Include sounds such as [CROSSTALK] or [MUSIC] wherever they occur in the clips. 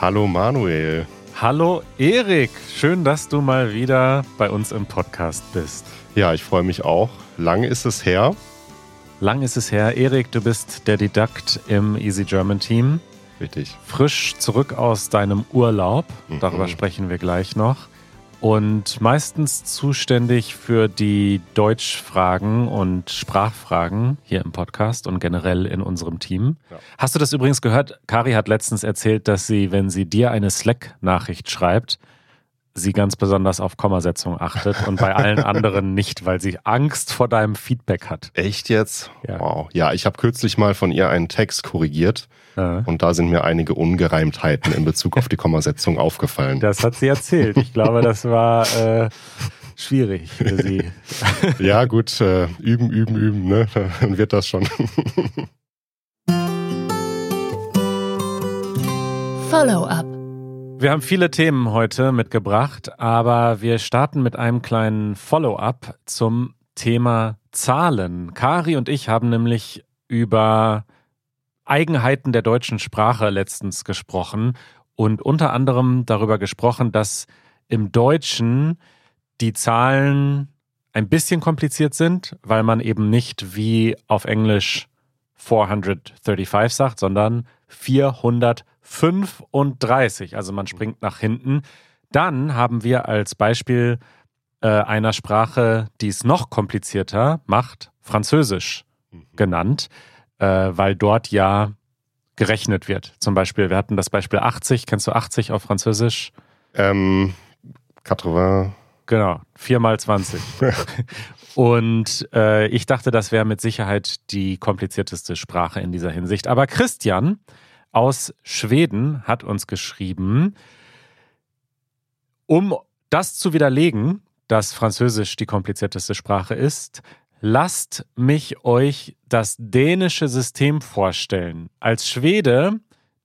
Hallo Manuel. Hallo Erik, schön, dass du mal wieder bei uns im Podcast bist. Ja, ich freue mich auch. Lang ist es her. Lang ist es her. Erik, du bist der Didakt im Easy German Team. Richtig. Frisch zurück aus deinem Urlaub. Mhm. Darüber sprechen wir gleich noch und meistens zuständig für die Deutschfragen und Sprachfragen hier im Podcast und generell in unserem Team. Ja. Hast du das übrigens gehört? Kari hat letztens erzählt, dass sie, wenn sie dir eine Slack-Nachricht schreibt, sie ganz besonders auf Kommasetzung achtet und bei allen anderen nicht, weil sie Angst vor deinem Feedback hat. Echt jetzt? Ja. Wow. Ja, ich habe kürzlich mal von ihr einen Text korrigiert ja. und da sind mir einige Ungereimtheiten in Bezug auf die Kommasetzung aufgefallen. Das hat sie erzählt. Ich glaube, das war äh, schwierig für sie. [LAUGHS] ja, gut, äh, üben, üben, üben, ne? Dann wird das schon. Follow-up. Wir haben viele Themen heute mitgebracht, aber wir starten mit einem kleinen Follow-up zum Thema Zahlen. Kari und ich haben nämlich über Eigenheiten der deutschen Sprache letztens gesprochen und unter anderem darüber gesprochen, dass im Deutschen die Zahlen ein bisschen kompliziert sind, weil man eben nicht wie auf Englisch 435 sagt, sondern 435. 35, also man springt nach hinten. Dann haben wir als Beispiel äh, einer Sprache, die es noch komplizierter macht, Französisch mhm. genannt, äh, weil dort ja gerechnet wird. Zum Beispiel, wir hatten das Beispiel 80. Kennst du 80 auf Französisch? Ähm, 80. Genau, 4 mal 20. [LAUGHS] Und äh, ich dachte, das wäre mit Sicherheit die komplizierteste Sprache in dieser Hinsicht. Aber Christian aus Schweden hat uns geschrieben, um das zu widerlegen, dass Französisch die komplizierteste Sprache ist, lasst mich euch das dänische System vorstellen. Als Schwede,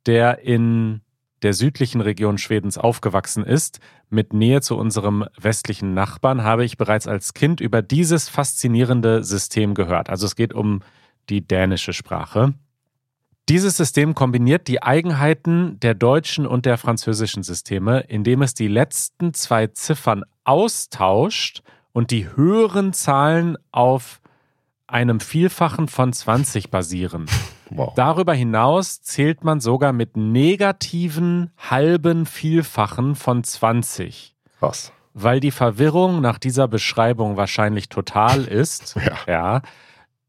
der in der südlichen Region Schwedens aufgewachsen ist, mit Nähe zu unserem westlichen Nachbarn, habe ich bereits als Kind über dieses faszinierende System gehört. Also es geht um die dänische Sprache. Dieses System kombiniert die Eigenheiten der deutschen und der französischen Systeme, indem es die letzten zwei Ziffern austauscht und die höheren Zahlen auf einem Vielfachen von 20 basieren. [LAUGHS] Wow. Darüber hinaus zählt man sogar mit negativen halben Vielfachen von 20. Was? Weil die Verwirrung nach dieser Beschreibung wahrscheinlich total ist. [LAUGHS] ja. ja.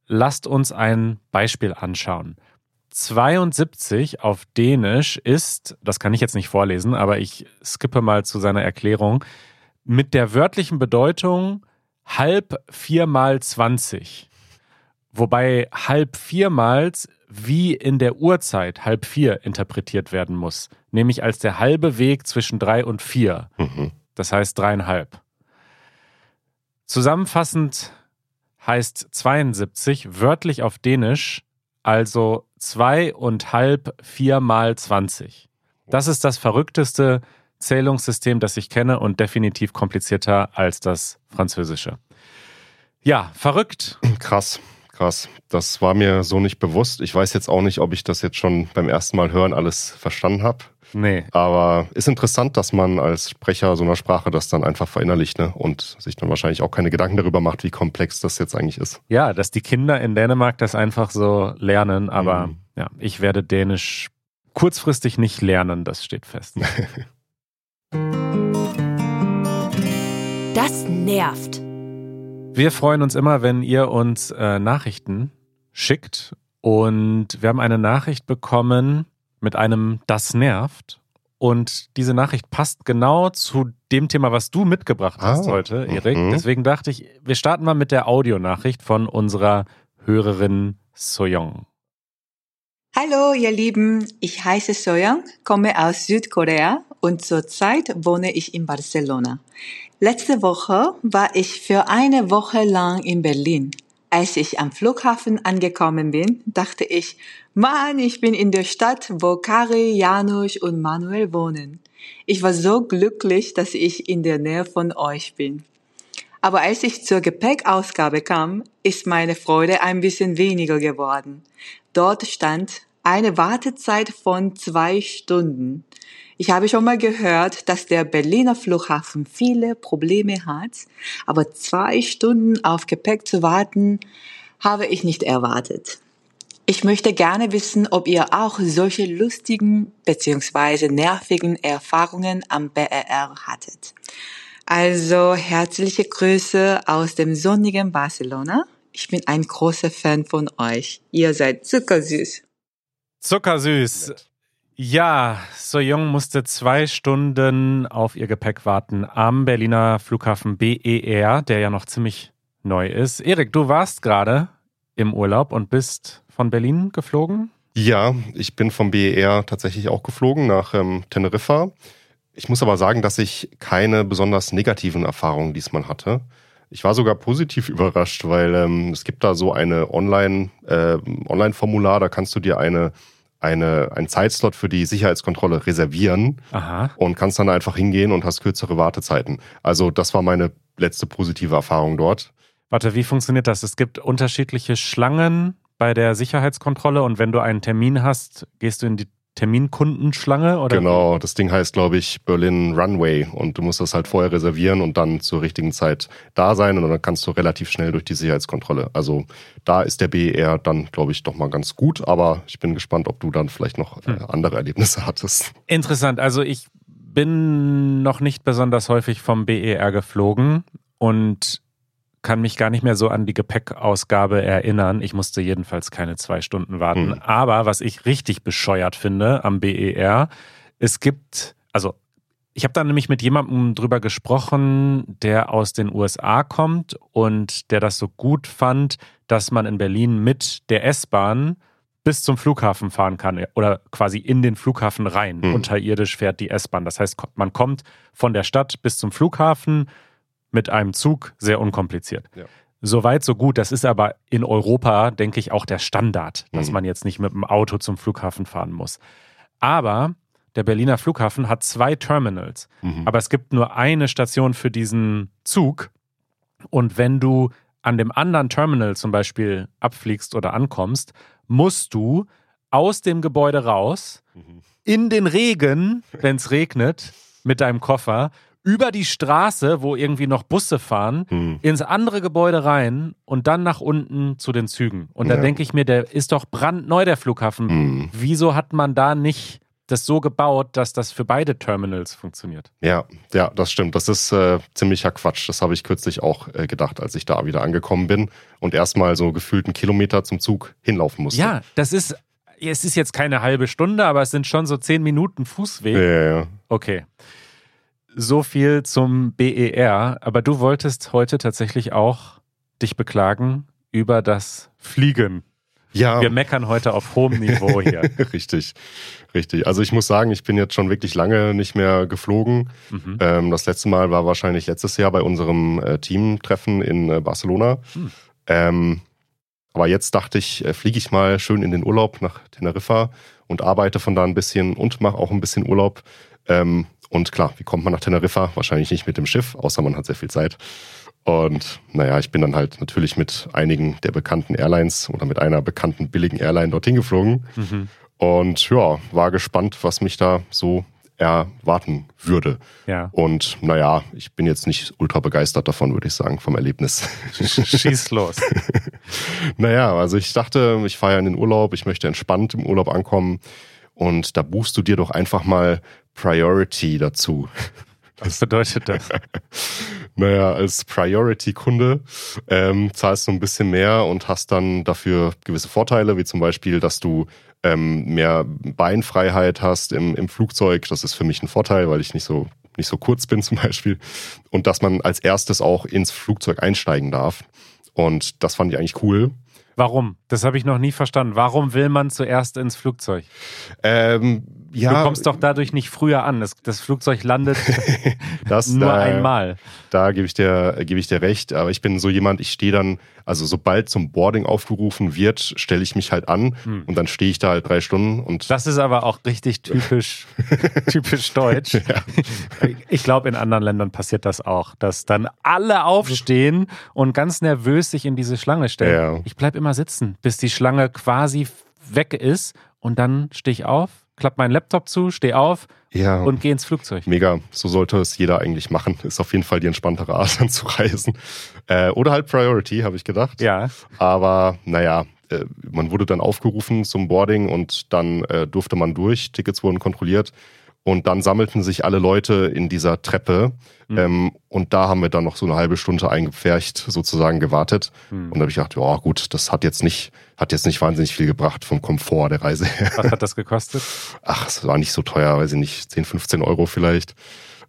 Lasst uns ein Beispiel anschauen. 72 auf Dänisch ist, das kann ich jetzt nicht vorlesen, aber ich skippe mal zu seiner Erklärung, mit der wörtlichen Bedeutung halb viermal 20. Wobei halb viermals wie in der Uhrzeit halb vier interpretiert werden muss, nämlich als der halbe Weg zwischen drei und vier. Mhm. Das heißt dreieinhalb. Zusammenfassend heißt 72 wörtlich auf Dänisch also zwei und halb vier mal zwanzig. Das ist das verrückteste Zählungssystem, das ich kenne und definitiv komplizierter als das französische. Ja, verrückt. Krass, krass. Das war mir so nicht bewusst. Ich weiß jetzt auch nicht, ob ich das jetzt schon beim ersten Mal hören alles verstanden habe. Nee. Aber ist interessant, dass man als Sprecher so einer Sprache das dann einfach verinnerlicht ne? und sich dann wahrscheinlich auch keine Gedanken darüber macht, wie komplex das jetzt eigentlich ist. Ja, dass die Kinder in Dänemark das einfach so lernen, aber mhm. ja, ich werde Dänisch kurzfristig nicht lernen, das steht fest. [LAUGHS] Das nervt. Wir freuen uns immer, wenn ihr uns äh, Nachrichten schickt. Und wir haben eine Nachricht bekommen mit einem Das nervt. Und diese Nachricht passt genau zu dem Thema, was du mitgebracht hast ah, heute, Erik. Mhm. Deswegen dachte ich, wir starten mal mit der Audionachricht von unserer Hörerin Soyoung. Hallo, ihr Lieben. Ich heiße Soyoung, komme aus Südkorea und zurzeit wohne ich in Barcelona. Letzte Woche war ich für eine Woche lang in Berlin. Als ich am Flughafen angekommen bin, dachte ich, Mann, ich bin in der Stadt, wo Kari, Janusz und Manuel wohnen. Ich war so glücklich, dass ich in der Nähe von euch bin. Aber als ich zur Gepäckausgabe kam, ist meine Freude ein bisschen weniger geworden. Dort stand eine Wartezeit von zwei Stunden. Ich habe schon mal gehört, dass der Berliner Flughafen viele Probleme hat, aber zwei Stunden auf Gepäck zu warten, habe ich nicht erwartet. Ich möchte gerne wissen, ob ihr auch solche lustigen bzw. nervigen Erfahrungen am BER hattet. Also herzliche Grüße aus dem sonnigen Barcelona. Ich bin ein großer Fan von euch. Ihr seid zuckersüß. Zuckersüß. Ja, So Jung musste zwei Stunden auf ihr Gepäck warten am Berliner Flughafen BER, der ja noch ziemlich neu ist. Erik, du warst gerade im Urlaub und bist von Berlin geflogen? Ja, ich bin vom BER tatsächlich auch geflogen nach ähm, Teneriffa. Ich muss aber sagen, dass ich keine besonders negativen Erfahrungen diesmal hatte. Ich war sogar positiv [LAUGHS] überrascht, weil ähm, es gibt da so eine Online, äh, Online-Formular, da kannst du dir eine, eine, einen Zeitslot für die Sicherheitskontrolle reservieren Aha. und kannst dann einfach hingehen und hast kürzere Wartezeiten. Also das war meine letzte positive Erfahrung dort. Warte, wie funktioniert das? Es gibt unterschiedliche Schlangen bei der Sicherheitskontrolle und wenn du einen Termin hast, gehst du in die Terminkundenschlange oder? Genau, das Ding heißt, glaube ich, Berlin Runway und du musst das halt vorher reservieren und dann zur richtigen Zeit da sein und dann kannst du relativ schnell durch die Sicherheitskontrolle. Also da ist der BER dann, glaube ich, doch mal ganz gut, aber ich bin gespannt, ob du dann vielleicht noch äh, hm. andere Erlebnisse hattest. Interessant, also ich bin noch nicht besonders häufig vom BER geflogen und kann mich gar nicht mehr so an die Gepäckausgabe erinnern. Ich musste jedenfalls keine zwei Stunden warten. Mhm. Aber was ich richtig bescheuert finde am BER, es gibt, also ich habe da nämlich mit jemandem drüber gesprochen, der aus den USA kommt und der das so gut fand, dass man in Berlin mit der S-Bahn bis zum Flughafen fahren kann oder quasi in den Flughafen rein. Mhm. Unterirdisch fährt die S-Bahn. Das heißt, man kommt von der Stadt bis zum Flughafen, mit einem Zug sehr unkompliziert. Ja. Soweit, so gut. Das ist aber in Europa, denke ich, auch der Standard, dass mhm. man jetzt nicht mit dem Auto zum Flughafen fahren muss. Aber der Berliner Flughafen hat zwei Terminals. Mhm. Aber es gibt nur eine Station für diesen Zug. Und wenn du an dem anderen Terminal zum Beispiel abfliegst oder ankommst, musst du aus dem Gebäude raus, mhm. in den Regen, wenn es regnet, mit deinem Koffer über die Straße, wo irgendwie noch Busse fahren, hm. ins andere Gebäude rein und dann nach unten zu den Zügen. Und da denke ich mir, der ist doch brandneu, der Flughafen. Hm. Wieso hat man da nicht das so gebaut, dass das für beide Terminals funktioniert? Ja, ja, das stimmt. Das ist äh, ziemlicher Quatsch. Das habe ich kürzlich auch äh, gedacht, als ich da wieder angekommen bin und erstmal so gefühlt einen Kilometer zum Zug hinlaufen musste. Ja, das ist. Es ist jetzt keine halbe Stunde, aber es sind schon so zehn Minuten Fußweg. Ja, ja, ja. Okay so viel zum BER, aber du wolltest heute tatsächlich auch dich beklagen über das Fliegen. Ja. Wir meckern heute auf hohem Niveau [LAUGHS] hier. richtig, richtig. Also ich muss sagen, ich bin jetzt schon wirklich lange nicht mehr geflogen. Mhm. Ähm, das letzte Mal war wahrscheinlich letztes Jahr bei unserem äh, Teamtreffen in äh, Barcelona. Mhm. Ähm, aber jetzt dachte ich, äh, fliege ich mal schön in den Urlaub nach Teneriffa und arbeite von da ein bisschen und mache auch ein bisschen Urlaub. Ähm, und klar, wie kommt man nach Teneriffa? Wahrscheinlich nicht mit dem Schiff, außer man hat sehr viel Zeit. Und naja, ich bin dann halt natürlich mit einigen der bekannten Airlines oder mit einer bekannten billigen Airline dorthin geflogen. Mhm. Und ja, war gespannt, was mich da so erwarten würde. Ja. Und naja, ich bin jetzt nicht ultra begeistert davon, würde ich sagen, vom Erlebnis. [LAUGHS] Schieß los. [LAUGHS] naja, also ich dachte, ich fahre ja in den Urlaub, ich möchte entspannt im Urlaub ankommen. Und da buchst du dir doch einfach mal Priority dazu. Was bedeutet das? [LAUGHS] naja, als Priority-Kunde ähm, zahlst du ein bisschen mehr und hast dann dafür gewisse Vorteile, wie zum Beispiel, dass du ähm, mehr Beinfreiheit hast im, im Flugzeug. Das ist für mich ein Vorteil, weil ich nicht so nicht so kurz bin [LAUGHS] zum Beispiel. Und dass man als erstes auch ins Flugzeug einsteigen darf. Und das fand ich eigentlich cool. Warum? Das habe ich noch nie verstanden. Warum will man zuerst ins Flugzeug? Ähm, ja, du kommst doch dadurch nicht früher an. Das, das Flugzeug landet [LAUGHS] das, nur da, einmal. Da gebe ich, dir, gebe ich dir recht. Aber ich bin so jemand, ich stehe dann, also sobald zum Boarding aufgerufen wird, stelle ich mich halt an hm. und dann stehe ich da halt drei Stunden. Und das ist aber auch richtig typisch, [LAUGHS] typisch deutsch. Ja. Ich glaube, in anderen Ländern passiert das auch, dass dann alle aufstehen und ganz nervös sich in diese Schlange stellen. Ja. Ich bleibe immer sitzen, bis die Schlange quasi weg ist und dann stehe ich auf, klappe meinen Laptop zu, stehe auf ja, und gehe ins Flugzeug. Mega, so sollte es jeder eigentlich machen. Ist auf jeden Fall die entspanntere [LAUGHS] Art anzureisen. Äh, oder halt Priority, habe ich gedacht. Ja. Aber naja, äh, man wurde dann aufgerufen zum Boarding und dann äh, durfte man durch, Tickets wurden kontrolliert und dann sammelten sich alle Leute in dieser Treppe mhm. ähm, und da haben wir dann noch so eine halbe Stunde eingepfercht sozusagen gewartet mhm. und da habe ich gedacht, ja gut, das hat jetzt nicht hat jetzt nicht wahnsinnig viel gebracht vom Komfort der Reise. Was hat das gekostet? Ach, es war nicht so teuer, weiß ich nicht, 10, 15 Euro vielleicht.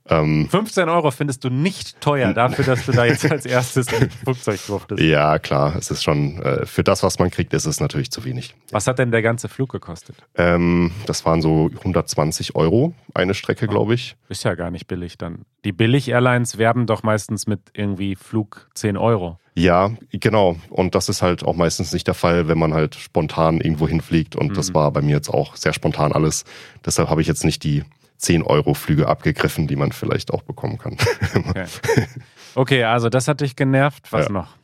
Ähm, 15 Euro findest du nicht teuer dafür, dass du da jetzt [LAUGHS] als erstes ins Flugzeug durftest. Ja, klar. Es ist schon, äh, für das, was man kriegt, ist es natürlich zu wenig. Was hat denn der ganze Flug gekostet? Ähm, das waren so 120 Euro eine Strecke, oh, glaube ich. Ist ja gar nicht billig dann. Die Billig-Airlines werben doch meistens mit irgendwie Flug 10 Euro. Ja, genau. Und das ist halt auch meistens nicht der Fall, wenn man halt spontan irgendwo hinfliegt. Und mhm. das war bei mir jetzt auch sehr spontan alles. Deshalb habe ich jetzt nicht die 10-Euro-Flüge abgegriffen, die man vielleicht auch bekommen kann. okay. okay, also das hat dich genervt. Was ja. noch?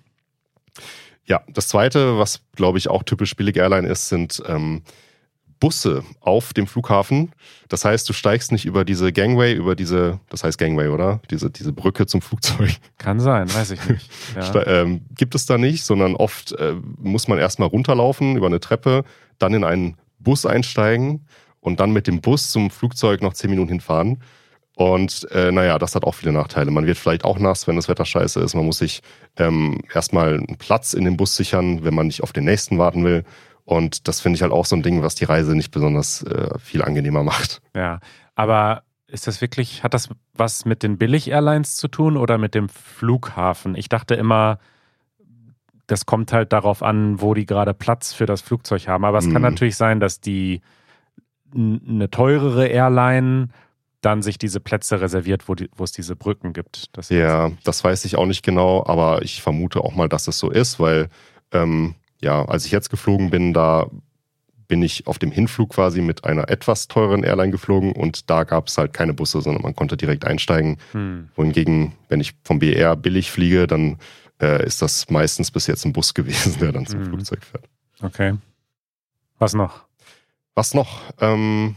Ja, das zweite, was glaube ich auch typisch billig Airline ist, sind ähm, Busse auf dem Flughafen. Das heißt, du steigst nicht über diese Gangway, über diese, das heißt Gangway, oder? Diese, diese Brücke zum Flugzeug. Kann sein, weiß ich nicht. [LAUGHS] Ja. ähm, gibt es da nicht, sondern oft äh, muss man erstmal runterlaufen über eine Treppe, dann in einen Bus einsteigen und dann mit dem Bus zum Flugzeug noch zehn Minuten hinfahren. Und äh, naja, das hat auch viele Nachteile. Man wird vielleicht auch nass, wenn das Wetter scheiße ist. Man muss sich ähm, erstmal einen Platz in dem Bus sichern, wenn man nicht auf den nächsten warten will. Und das finde ich halt auch so ein Ding, was die Reise nicht besonders äh, viel angenehmer macht. Ja, aber ist das wirklich, hat das was mit den Billig-Airlines zu tun oder mit dem Flughafen? Ich dachte immer, das kommt halt darauf an, wo die gerade Platz für das Flugzeug haben. Aber es mhm. kann natürlich sein, dass die eine teurere Airline dann sich diese Plätze reserviert, wo, die, wo es diese Brücken gibt. Das ja, das weiß ich auch nicht genau, aber ich vermute auch mal, dass es so ist, weil ähm, ja, als ich jetzt geflogen bin, da bin ich auf dem Hinflug quasi mit einer etwas teureren Airline geflogen und da gab es halt keine Busse, sondern man konnte direkt einsteigen. Hm. Wohingegen, wenn ich vom BR billig fliege, dann äh, ist das meistens bis jetzt ein Bus [LAUGHS] gewesen, der dann zum hm. Flugzeug fährt. Okay. Was noch? Was noch? Ähm,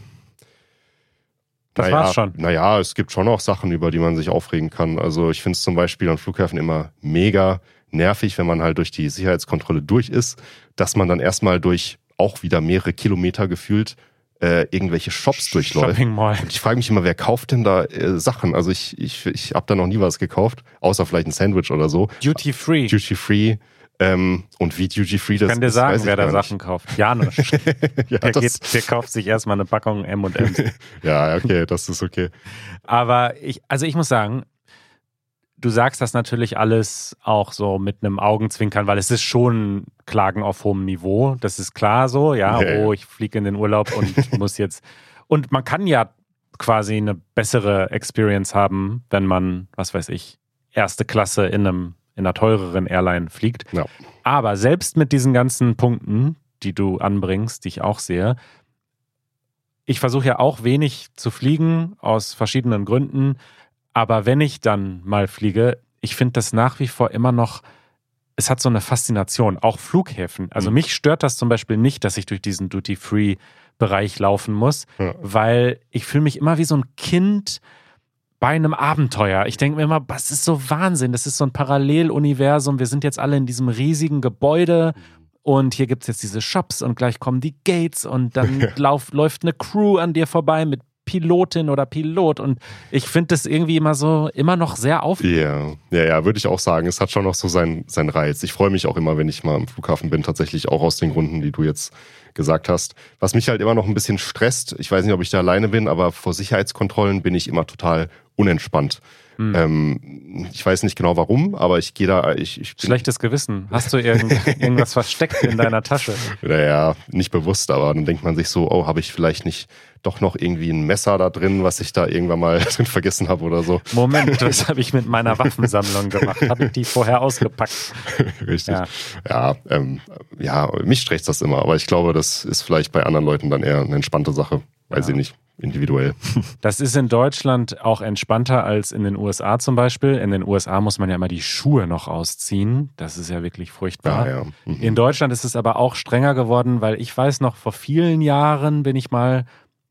das naja, war's schon. Naja, es gibt schon noch Sachen, über die man sich aufregen kann. Also ich finde es zum Beispiel an Flughäfen immer mega nervig, wenn man halt durch die Sicherheitskontrolle durch ist, dass man dann erstmal durch auch wieder mehrere Kilometer gefühlt äh, irgendwelche Shops durchläuft. Und ich frage mich immer, wer kauft denn da äh, Sachen? Also ich, ich, ich habe da noch nie was gekauft, außer vielleicht ein Sandwich oder so. Duty Free. Duty Free. Ähm, und wie Duty Free das Ich kann dir sagen, wer da Sachen kauft. Janusz. [LAUGHS] ja, der, geht, der kauft sich erstmal eine Packung M&M's. [LAUGHS] ja, okay, das ist okay. Aber ich, also ich muss sagen, du sagst das natürlich alles auch so mit einem Augenzwinkern, weil es ist schon Klagen auf hohem Niveau. Das ist klar so, ja. Okay. Oh, ich fliege in den Urlaub und [LAUGHS] muss jetzt. Und man kann ja quasi eine bessere Experience haben, wenn man, was weiß ich, erste Klasse in einem in einer teureren Airline fliegt. Ja. Aber selbst mit diesen ganzen Punkten, die du anbringst, die ich auch sehe, ich versuche ja auch wenig zu fliegen aus verschiedenen Gründen. Aber wenn ich dann mal fliege, ich finde das nach wie vor immer noch, es hat so eine Faszination, auch Flughäfen. Also mhm. mich stört das zum Beispiel nicht, dass ich durch diesen Duty-Free-Bereich laufen muss, ja. weil ich fühle mich immer wie so ein Kind, bei einem Abenteuer. Ich denke mir immer, das ist so Wahnsinn. Das ist so ein Paralleluniversum. Wir sind jetzt alle in diesem riesigen Gebäude und hier gibt es jetzt diese Shops und gleich kommen die Gates und dann [LAUGHS] lauf, läuft eine Crew an dir vorbei mit Pilotin oder Pilot und ich finde das irgendwie immer so, immer noch sehr aufregend. Ja, ja, ja, würde ich auch sagen. Es hat schon noch so seinen, seinen Reiz. Ich freue mich auch immer, wenn ich mal am Flughafen bin, tatsächlich auch aus den Gründen, die du jetzt gesagt hast. Was mich halt immer noch ein bisschen stresst, ich weiß nicht, ob ich da alleine bin, aber vor Sicherheitskontrollen bin ich immer total unentspannt. Hm. Ähm, ich weiß nicht genau warum, aber ich gehe da. Ich, ich Schlechtes Gewissen. Hast du irgend, irgendwas versteckt in deiner Tasche? [LAUGHS] Naja, nicht bewusst, aber dann denkt man sich so, oh, habe ich vielleicht nicht doch noch irgendwie ein Messer da drin, was ich da irgendwann mal [LAUGHS] drin vergessen habe oder so. Moment, [LAUGHS] was habe ich mit meiner Waffensammlung gemacht? Habe ich die vorher ausgepackt? [LAUGHS] Richtig. Ja, ja, ähm, ja mich stresst das immer, aber ich glaube, das ist vielleicht bei anderen Leuten dann eher eine entspannte Sache. Weiß ja. ich nicht. individuell. Das ist in Deutschland auch entspannter als in den USA zum Beispiel. In den USA muss man ja immer die Schuhe noch ausziehen. Das ist ja wirklich furchtbar. Ja, ja. Mhm. In Deutschland ist es aber auch strenger geworden, weil ich weiß noch, vor vielen Jahren bin ich mal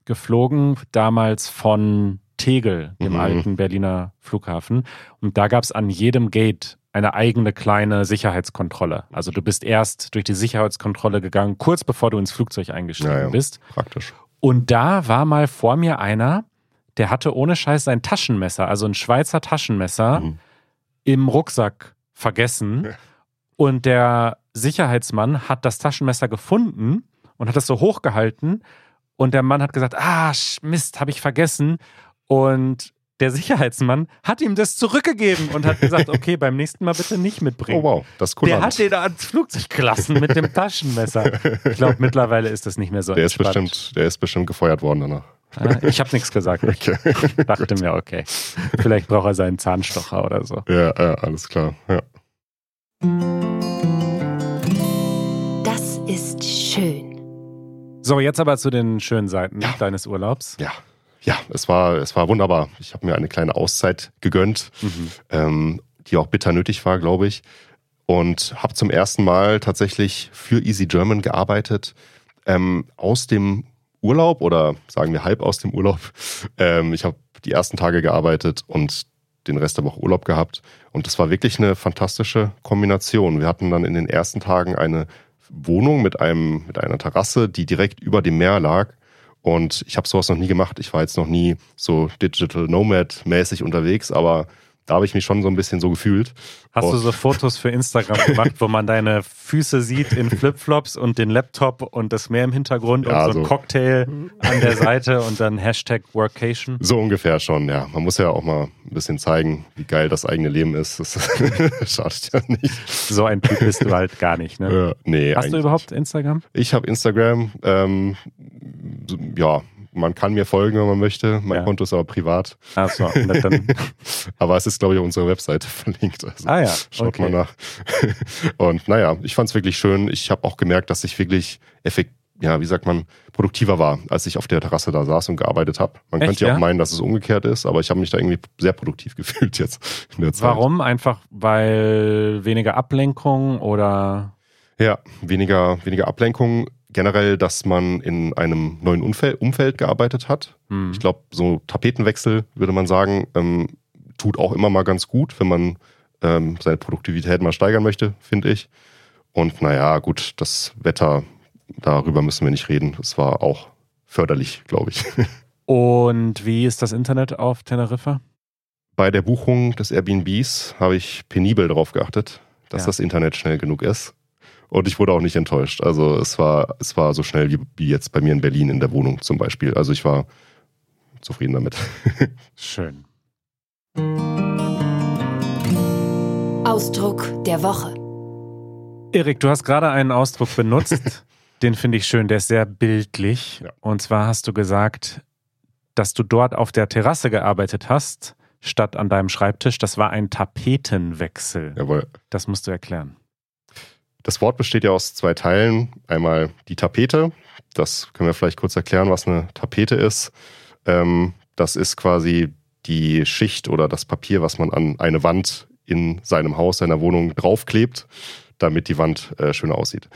geflogen, damals von Tegel, dem Mhm. alten Berliner Flughafen. Und da gab es an jedem Gate eine eigene kleine Sicherheitskontrolle. Also du bist erst durch die Sicherheitskontrolle gegangen, kurz bevor du ins Flugzeug eingestiegen Ja, ja. bist. Praktisch. Und da war mal vor mir einer, der hatte ohne Scheiß sein Taschenmesser, also ein Schweizer Taschenmesser, Mhm. im Rucksack vergessen. Ja. Und der Sicherheitsmann hat das Taschenmesser gefunden und hat das so hochgehalten. Und der Mann hat gesagt, ah, Mist, habe ich vergessen. Und der Sicherheitsmann hat ihm das zurückgegeben und hat gesagt, [LAUGHS] okay, beim nächsten Mal bitte nicht mitbringen. Oh wow, das ist cool. Der hat den ans Flugzeug gelassen mit dem Taschenmesser. Ich glaube, mittlerweile ist das nicht mehr so der ist entspannt. bestimmt, der ist bestimmt gefeuert worden danach. Ja, ich habe nichts gesagt. [LAUGHS] Ich Okay. dachte mir, okay, vielleicht braucht er seinen Zahnstocher oder so. Ja, ja, alles klar. Ja. Das ist schön. So, jetzt aber zu den schönen Seiten Ja. deines Urlaubs. Ja, ja, es war, es war wunderbar. Ich habe mir eine kleine Auszeit gegönnt, Mhm. ähm, die auch bitter nötig war, glaube ich. Und habe zum ersten Mal tatsächlich für Easy German gearbeitet. Ähm, aus dem Urlaub oder sagen wir halb aus dem Urlaub. [LAUGHS] Ähm, ich habe die ersten Tage gearbeitet und den Rest der Woche Urlaub gehabt. Und das war wirklich eine fantastische Kombination. Wir hatten dann in den ersten Tagen eine Wohnung mit, einem, mit einer Terrasse, die direkt über dem Meer lag. Und ich habe sowas noch nie gemacht. Ich war jetzt noch nie so Digital Nomad-mäßig unterwegs, aber da habe ich mich schon so ein bisschen so gefühlt. Hast du Oh. so Fotos für Instagram gemacht, wo man deine Füße sieht in Flipflops und den Laptop und das Meer im Hintergrund Ja, und so ein so. Cocktail an der Seite und dann Hashtag Workation? So ungefähr schon, ja. Man muss ja auch mal ein bisschen zeigen, wie geil das eigene Leben ist. Das [LAUGHS] schadet ja nicht. So ein Typ bist du halt gar nicht, ne? Ja, nee, Hast du überhaupt Instagram? Ich habe Instagram. Ähm, ja, man kann mir folgen, wenn man möchte. Mein Ja. Konto ist aber privat. Achso, dann, [LAUGHS] Aber es ist, glaube ich, auf unserer Webseite [LAUGHS] verlinkt. Also ah ja, Schaut okay. mal nach. [LAUGHS] Und naja, ich fand es wirklich schön. Ich habe auch gemerkt, dass ich wirklich effekt, ja, wie sagt man, produktiver war, als ich auf der Terrasse da saß und gearbeitet habe. Man Echt, könnte ja ja? auch meinen, dass es umgekehrt ist, aber ich habe mich da irgendwie sehr produktiv gefühlt jetzt in der Zeit. Warum? Einfach weil weniger Ablenkung oder Ja, weniger, weniger Ablenkung. Generell, dass man in einem neuen Umfeld, Umfeld gearbeitet hat. hm. Ich glaube, so Tapetenwechsel, würde man sagen, ähm, tut auch immer mal ganz gut, wenn man ähm, seine Produktivität mal steigern möchte, finde ich. Und naja, gut, das Wetter, darüber müssen wir nicht reden. Es war auch förderlich, glaube ich. [LAUGHS] Und wie ist das Internet auf Teneriffa? Bei der Buchung des Airbnbs habe ich penibel darauf geachtet, dass Ja. das Internet schnell genug ist. Und ich wurde auch nicht enttäuscht. Also es war, es war so schnell wie, wie jetzt bei mir in Berlin in der Wohnung zum Beispiel. Also ich war zufrieden damit. [LAUGHS] Schön. Ausdruck der Woche. Erik, du hast gerade einen Ausdruck benutzt, [LAUGHS] den finde ich schön, der ist sehr bildlich. Ja. Und zwar hast du gesagt, dass du dort auf der Terrasse gearbeitet hast, statt an deinem Schreibtisch. Das war ein Tapetenwechsel. Jawohl. Das musst du erklären. Das Wort besteht ja aus zwei Teilen. Einmal die Tapete. Das können wir vielleicht kurz erklären, was eine Tapete ist. Ähm, das ist quasi die Schicht oder das Papier, was man an eine Wand in seinem Haus, seiner Wohnung draufklebt, damit die Wand äh, schöner aussieht.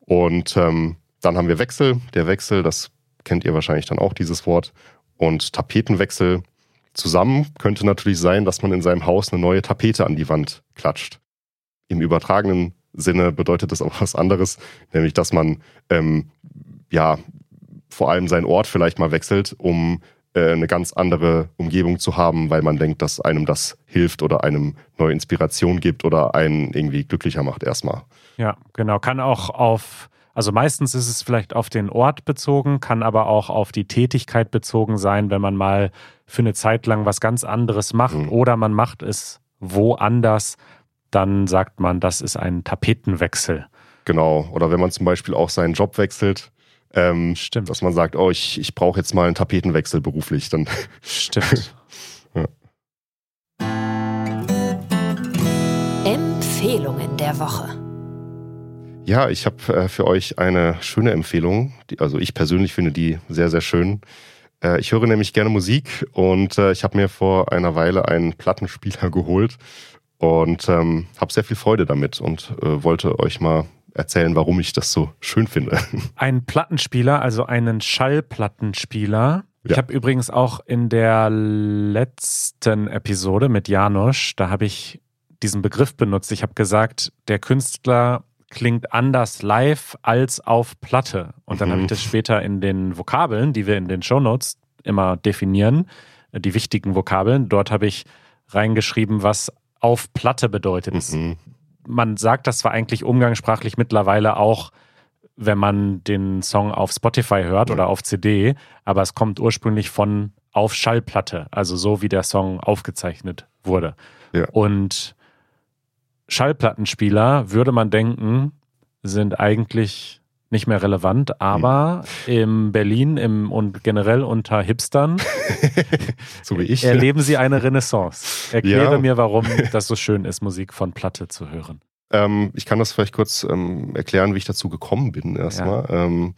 Und ähm, dann haben wir Wechsel. Der Wechsel, das kennt ihr wahrscheinlich dann auch, dieses Wort. Und Tapetenwechsel zusammen könnte natürlich sein, dass man in seinem Haus eine neue Tapete an die Wand klatscht. Im übertragenen Sinne bedeutet das auch was anderes, nämlich dass man ähm, ja vor allem seinen Ort vielleicht mal wechselt, um äh, eine ganz andere Umgebung zu haben, weil man denkt, dass einem das hilft oder einem neue Inspiration gibt oder einen irgendwie glücklicher macht erstmal. Ja, genau. Kann auch auf, also meistens ist es vielleicht auf den Ort bezogen, kann aber auch auf die Tätigkeit bezogen sein, wenn man mal für eine Zeit lang was ganz anderes macht Mhm. oder man macht es woanders, dann sagt man, das ist ein Tapetenwechsel. Genau. Oder wenn man zum Beispiel auch seinen Job wechselt, ähm, Stimmt. dass man sagt, oh, ich, ich brauche jetzt mal einen Tapetenwechsel beruflich, dann Stimmt. [LAUGHS] Empfehlungen der Woche. Ja, ich habe äh, für euch eine schöne Empfehlung. Die, also ich persönlich finde die sehr, sehr schön. Äh, ich höre nämlich gerne Musik und äh, ich habe mir vor einer Weile einen Plattenspieler [LAUGHS] geholt und ähm, habe sehr viel Freude damit und äh, wollte euch mal erzählen, warum ich das so schön finde. [LAUGHS] Ein Plattenspieler, also einen Schallplattenspieler. Ja. Ich habe übrigens auch in der letzten Episode mit Janusz, da habe ich diesen Begriff benutzt. Ich habe gesagt, der Künstler klingt anders live als auf Platte. Und dann mhm. habe ich das später in den Vokabeln, die wir in den Shownotes immer definieren, die wichtigen Vokabeln, dort habe ich reingeschrieben, was auf Platte bedeutet. Mhm. Man sagt das zwar eigentlich umgangssprachlich mittlerweile auch, wenn man den Song auf Spotify hört oder auf CD, aber es kommt ursprünglich von auf Schallplatte, also so wie der Song aufgezeichnet wurde. Ja. Und Schallplattenspieler, würde man denken, sind eigentlich nicht mehr relevant, aber hm. in Berlin im, und generell unter Hipstern [LAUGHS] so wie ich. erleben sie eine Renaissance. Erkläre ja. mir, warum das so schön ist, Musik von Platte zu hören. Ähm, ich kann das vielleicht kurz ähm, erklären, wie ich dazu gekommen bin erstmal. Ja. Ähm,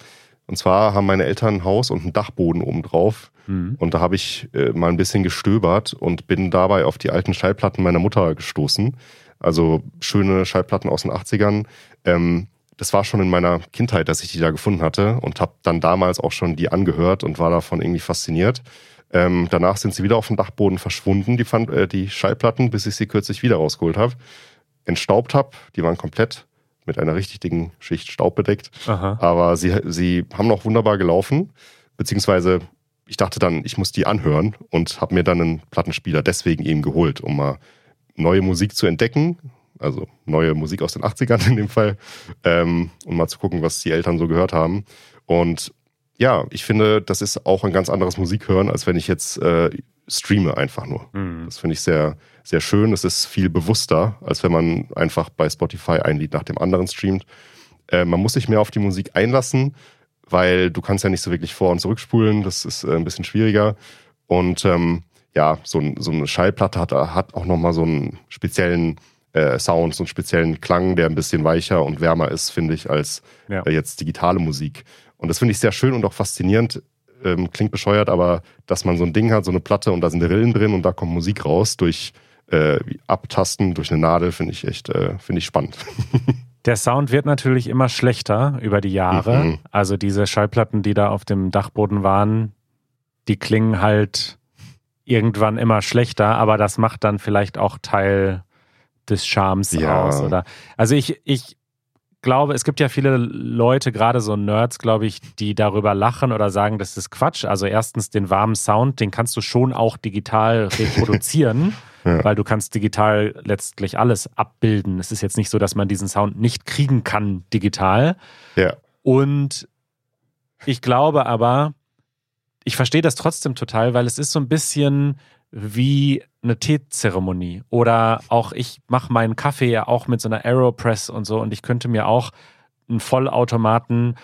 und zwar haben meine Eltern ein Haus und einen Dachboden oben drauf. Mhm. Und da habe ich äh, mal ein bisschen gestöbert und bin dabei auf die alten Schallplatten meiner Mutter gestoßen. Also schöne Schallplatten aus den 80ern. Ähm, das war schon in meiner Kindheit, dass ich die da gefunden hatte und habe dann damals auch schon die angehört und war davon irgendwie fasziniert. Ähm, danach sind sie wieder auf dem Dachboden verschwunden, die, äh, die Schallplatten, bis ich sie kürzlich wieder rausgeholt habe. Entstaubt habe, die waren komplett mit einer richtig dicken Schicht Staub bedeckt. Aha. Aber sie, sie haben noch wunderbar gelaufen, beziehungsweise ich dachte dann, ich muss die anhören und habe mir dann einen Plattenspieler deswegen eben geholt, um mal neue Musik zu entdecken, also neue Musik aus den 80ern in dem Fall, ähm, um mal zu gucken, was die Eltern so gehört haben. Und ja, ich finde, das ist auch ein ganz anderes Musikhören, als wenn ich jetzt äh, streame einfach nur. Mhm. Das finde ich sehr, sehr schön. Es ist viel bewusster, als wenn man einfach bei Spotify ein Lied nach dem anderen streamt. Äh, man muss sich mehr auf die Musik einlassen, weil du kannst ja nicht so wirklich vor- und zurückspulen. Das ist äh, ein bisschen schwieriger. Und ähm, ja, so, so eine Schallplatte hat, hat auch nochmal so einen speziellen äh, Sound, so einen speziellen Klang, der ein bisschen weicher und wärmer ist, finde ich, als ja. äh, jetzt digitale Musik. Und das finde ich sehr schön und auch faszinierend. Ähm, klingt bescheuert, aber dass man so ein Ding hat, so eine Platte und da sind Rillen drin und da kommt Musik raus durch äh, Abtasten, durch eine Nadel, finde ich echt, äh, finde ich spannend. [LAUGHS] Der Sound wird natürlich immer schlechter über die Jahre. Mhm. Also diese Schallplatten, die da auf dem Dachboden waren, die klingen halt irgendwann immer schlechter, aber das macht dann vielleicht auch Teil des Charmes ja. aus. Oder also ich, ich glaube, es gibt ja viele Leute, gerade so Nerds, glaube ich, die darüber lachen oder sagen, das ist Quatsch. Also erstens den warmen Sound, den kannst du schon auch digital [LAUGHS] reproduzieren. ja. Weil du kannst digital letztlich alles abbilden. Es ist jetzt nicht so, dass man diesen Sound nicht kriegen kann digital. Ja. Und ich glaube aber, ich verstehe das trotzdem total, weil es ist so ein bisschen wie eine Teezeremonie. Oder auch ich mache meinen Kaffee ja auch mit so einer Aeropress und so und ich könnte mir auch einen Vollautomaten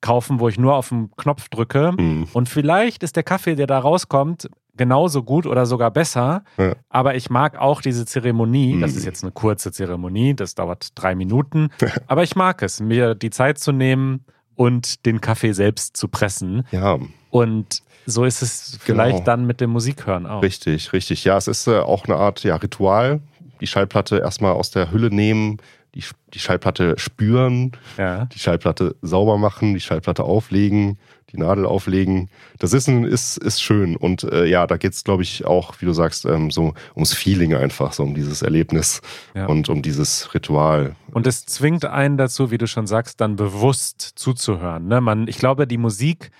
kaufen, wo ich nur auf den Knopf drücke mhm. und vielleicht ist der Kaffee, der da rauskommt, genauso gut oder sogar besser. Ja. Aber ich mag auch diese Zeremonie. Mhm. Das ist jetzt eine kurze Zeremonie, das dauert drei Minuten. [LAUGHS] aber ich mag es, mir die Zeit zu nehmen und den Kaffee selbst zu pressen. Ja. Und so ist es vielleicht genau. dann mit dem Musikhören auch. Richtig, richtig. Ja, es ist äh, auch eine Art ja, Ritual. Die Schallplatte erstmal aus der Hülle nehmen, die, die Schallplatte spüren, ja. die Schallplatte sauber machen, die Schallplatte auflegen, die Nadel auflegen. Das ist, ist, ist schön. Und äh, ja, da geht es, glaube ich, auch, wie du sagst, ähm, so ums Feeling einfach, so um dieses Erlebnis ja. und um dieses Ritual. Und es zwingt einen dazu, wie du schon sagst, dann bewusst zuzuhören. Ne? Man, ich glaube, die Musik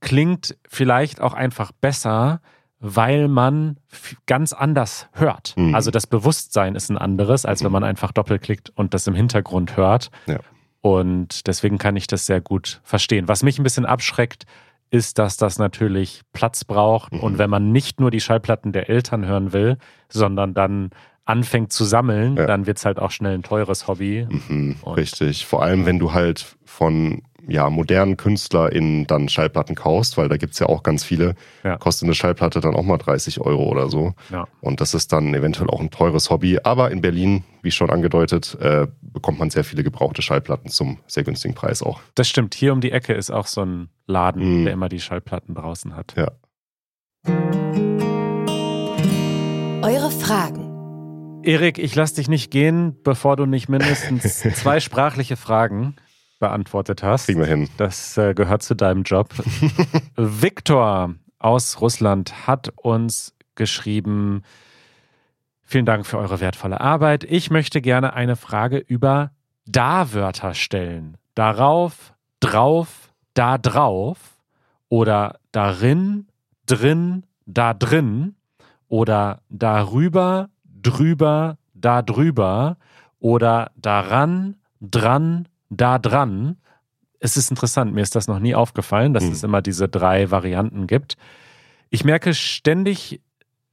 klingt vielleicht auch einfach besser, weil man ganz anders hört. Mhm. Also das Bewusstsein ist ein anderes, als wenn man einfach doppelklickt und das im Hintergrund hört. Ja. Und deswegen kann ich das sehr gut verstehen. Was mich ein bisschen abschreckt, ist, dass das natürlich Platz braucht. Mhm. Und wenn man nicht nur die Schallplatten der Eltern hören will, sondern dann anfängt zu sammeln, ja. dann wird es halt auch schnell ein teures Hobby. Mhm, richtig. Vor allem, wenn du halt von ja, modernen KünstlerInnen dann Schallplatten kaufst, weil da gibt's ja auch ganz viele, Ja. kostet eine Schallplatte dann auch mal 30 Euro oder so. Ja. Und das ist dann eventuell auch ein teures Hobby. Aber in Berlin, wie schon angedeutet, äh, bekommt man sehr viele gebrauchte Schallplatten zum sehr günstigen Preis auch. Das stimmt. Hier um die Ecke ist auch so ein Laden, Mhm. der immer die Schallplatten draußen hat. Ja. Eure Fragen. Erik, ich lass dich nicht gehen, bevor du nicht mindestens [LAUGHS] zwei sprachliche Fragen beantwortet hast. Kriegen wir hin. Das äh, gehört zu deinem Job. [LAUGHS] Viktor aus Russland hat uns geschrieben, vielen Dank für eure wertvolle Arbeit. Ich möchte gerne eine Frage über Da-Wörter stellen. Darauf, drauf, da drauf oder darin, drin, da drin oder darüber, drüber, da drüber oder daran, dran, da dran. Es ist interessant, mir ist das noch nie aufgefallen, dass Hm. es immer diese drei Varianten gibt. Ich merke ständig,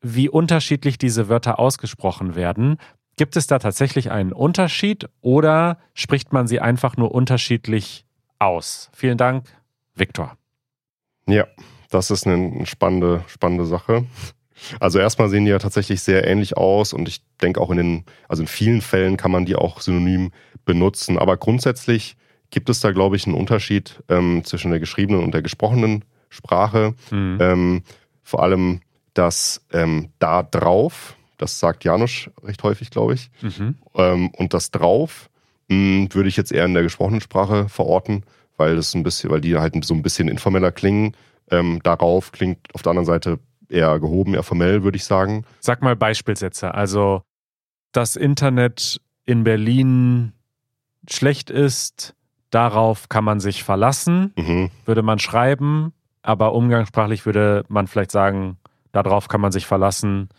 wie unterschiedlich diese Wörter ausgesprochen werden. Gibt es da tatsächlich einen Unterschied oder spricht man sie einfach nur unterschiedlich aus? Vielen Dank, Viktor. Ja, das ist eine spannende, spannende Sache. Also erstmal sehen die ja tatsächlich sehr ähnlich aus und ich denke auch in den, also in vielen Fällen kann man die auch synonym benutzen. Aber grundsätzlich gibt es da, glaube ich, einen Unterschied ähm, zwischen der geschriebenen und der gesprochenen Sprache. Hm. Ähm, vor allem das ähm, da drauf, das sagt Janusz recht häufig, glaube ich. Mhm. Ähm, und das drauf mh, würde ich jetzt eher in der gesprochenen Sprache verorten, weil das ein bisschen, weil die halt so ein bisschen informeller klingen. Ähm, darauf klingt auf der anderen Seite eher gehoben, eher formell, würde ich sagen. Sag mal Beispielsätze. Also, das Internet in Berlin schlecht ist, darauf kann man sich verlassen, Mhm. würde man schreiben, aber umgangssprachlich würde man vielleicht sagen, darauf kann man sich verlassen.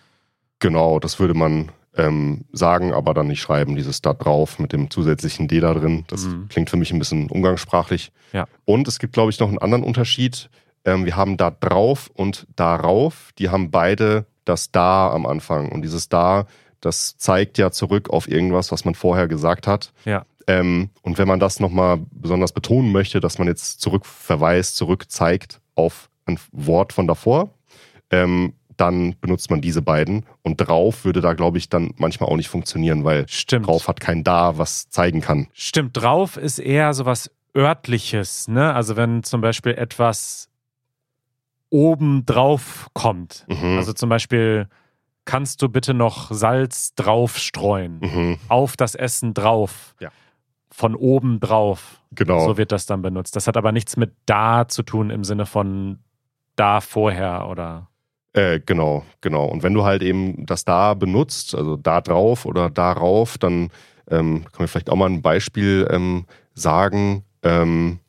Genau, das würde man ähm, sagen, aber dann nicht schreiben, dieses da drauf mit dem zusätzlichen D da drin. Das Mhm. klingt für mich ein bisschen umgangssprachlich. Ja. Und es gibt, glaube ich, noch einen anderen Unterschied. Ähm, wir haben da drauf und darauf. Die haben beide das da am Anfang. Und dieses da, das zeigt ja zurück auf irgendwas, was man vorher gesagt hat. Ja. Ähm, und wenn man das nochmal besonders betonen möchte, dass man jetzt zurückverweist, zurückzeigt auf ein Wort von davor, ähm, dann benutzt man diese beiden. Und drauf würde da, glaube ich, dann manchmal auch nicht funktionieren, weil Stimmt. drauf hat kein da, was zeigen kann. Stimmt, drauf ist eher so was örtliches, ne? Also wenn zum Beispiel etwas oben drauf kommt. Mhm. Also zum Beispiel, kannst du bitte noch Salz drauf streuen? Mhm. Auf das Essen drauf. Ja. Von oben drauf. Genau. So wird das dann benutzt. Das hat aber nichts mit da zu tun im Sinne von da vorher oder. Äh, genau, genau. Und wenn du halt eben das da benutzt, also da drauf oder darauf, dann ähm, können wir vielleicht auch mal ein Beispiel ähm, sagen. Ähm,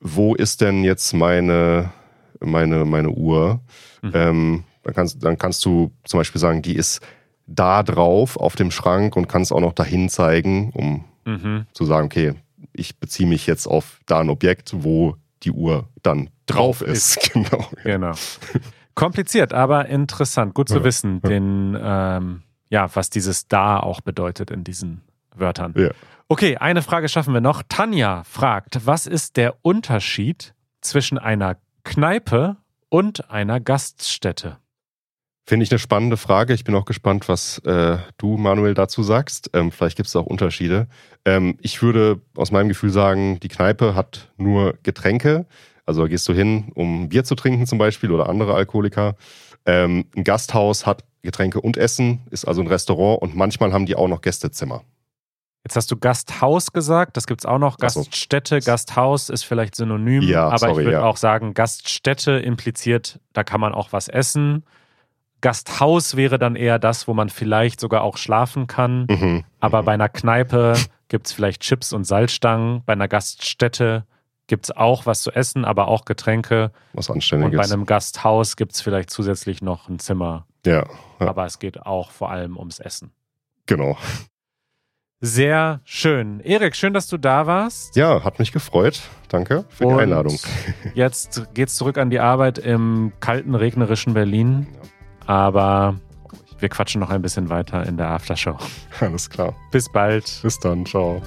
wo ist denn jetzt meine, meine, meine Uhr? Mhm. Ähm, dann, kannst, dann kannst du zum Beispiel sagen, die ist da drauf auf dem Schrank und kannst auch noch dahin zeigen, um Mhm. zu sagen, okay, ich beziehe mich jetzt auf da ein Objekt, wo die Uhr dann drauf ist. [LAUGHS] Genau. Genau. Kompliziert, aber interessant. Gut zu Ja, wissen, ja. den, ähm, ja, was dieses da auch bedeutet in diesen Wörtern. Ja. Okay, eine Frage schaffen wir noch. Tanja fragt, was ist der Unterschied zwischen einer Kneipe und einer Gaststätte? Finde ich eine spannende Frage. Ich bin auch gespannt, was äh, du, Manuel, dazu sagst. Ähm, vielleicht gibt es auch Unterschiede. Ähm, ich würde aus meinem Gefühl sagen, die Kneipe hat nur Getränke. Also gehst du hin, um Bier zu trinken zum Beispiel oder andere Alkoholiker. Ähm, ein Gasthaus hat Getränke und Essen, ist also ein Restaurant und manchmal haben die auch noch Gästezimmer. Jetzt hast du Gasthaus gesagt, das gibt's auch noch. Ach so. Gaststätte, Gasthaus ist vielleicht synonym, Ja, aber ich sorry, würde ja. auch sagen, Gaststätte impliziert, da kann man auch was essen. Gasthaus wäre dann eher das, wo man vielleicht sogar auch schlafen kann. Mhm. Aber bei einer Kneipe gibt's vielleicht Chips und Salzstangen. Bei einer Gaststätte gibt's auch was zu essen, aber auch Getränke. Was Und Anständiges. bei einem Gasthaus gibt's vielleicht zusätzlich noch ein Zimmer. ja, ja, Aber es geht auch vor allem ums Essen. genau. Sehr schön. Erik, schön, dass du da warst. Ja, hat mich gefreut. Danke für die Und Einladung. Jetzt geht's zurück an die Arbeit im kalten, regnerischen Berlin. Aber wir quatschen noch ein bisschen weiter in der Aftershow. Alles klar. Bis bald. Bis dann. Ciao.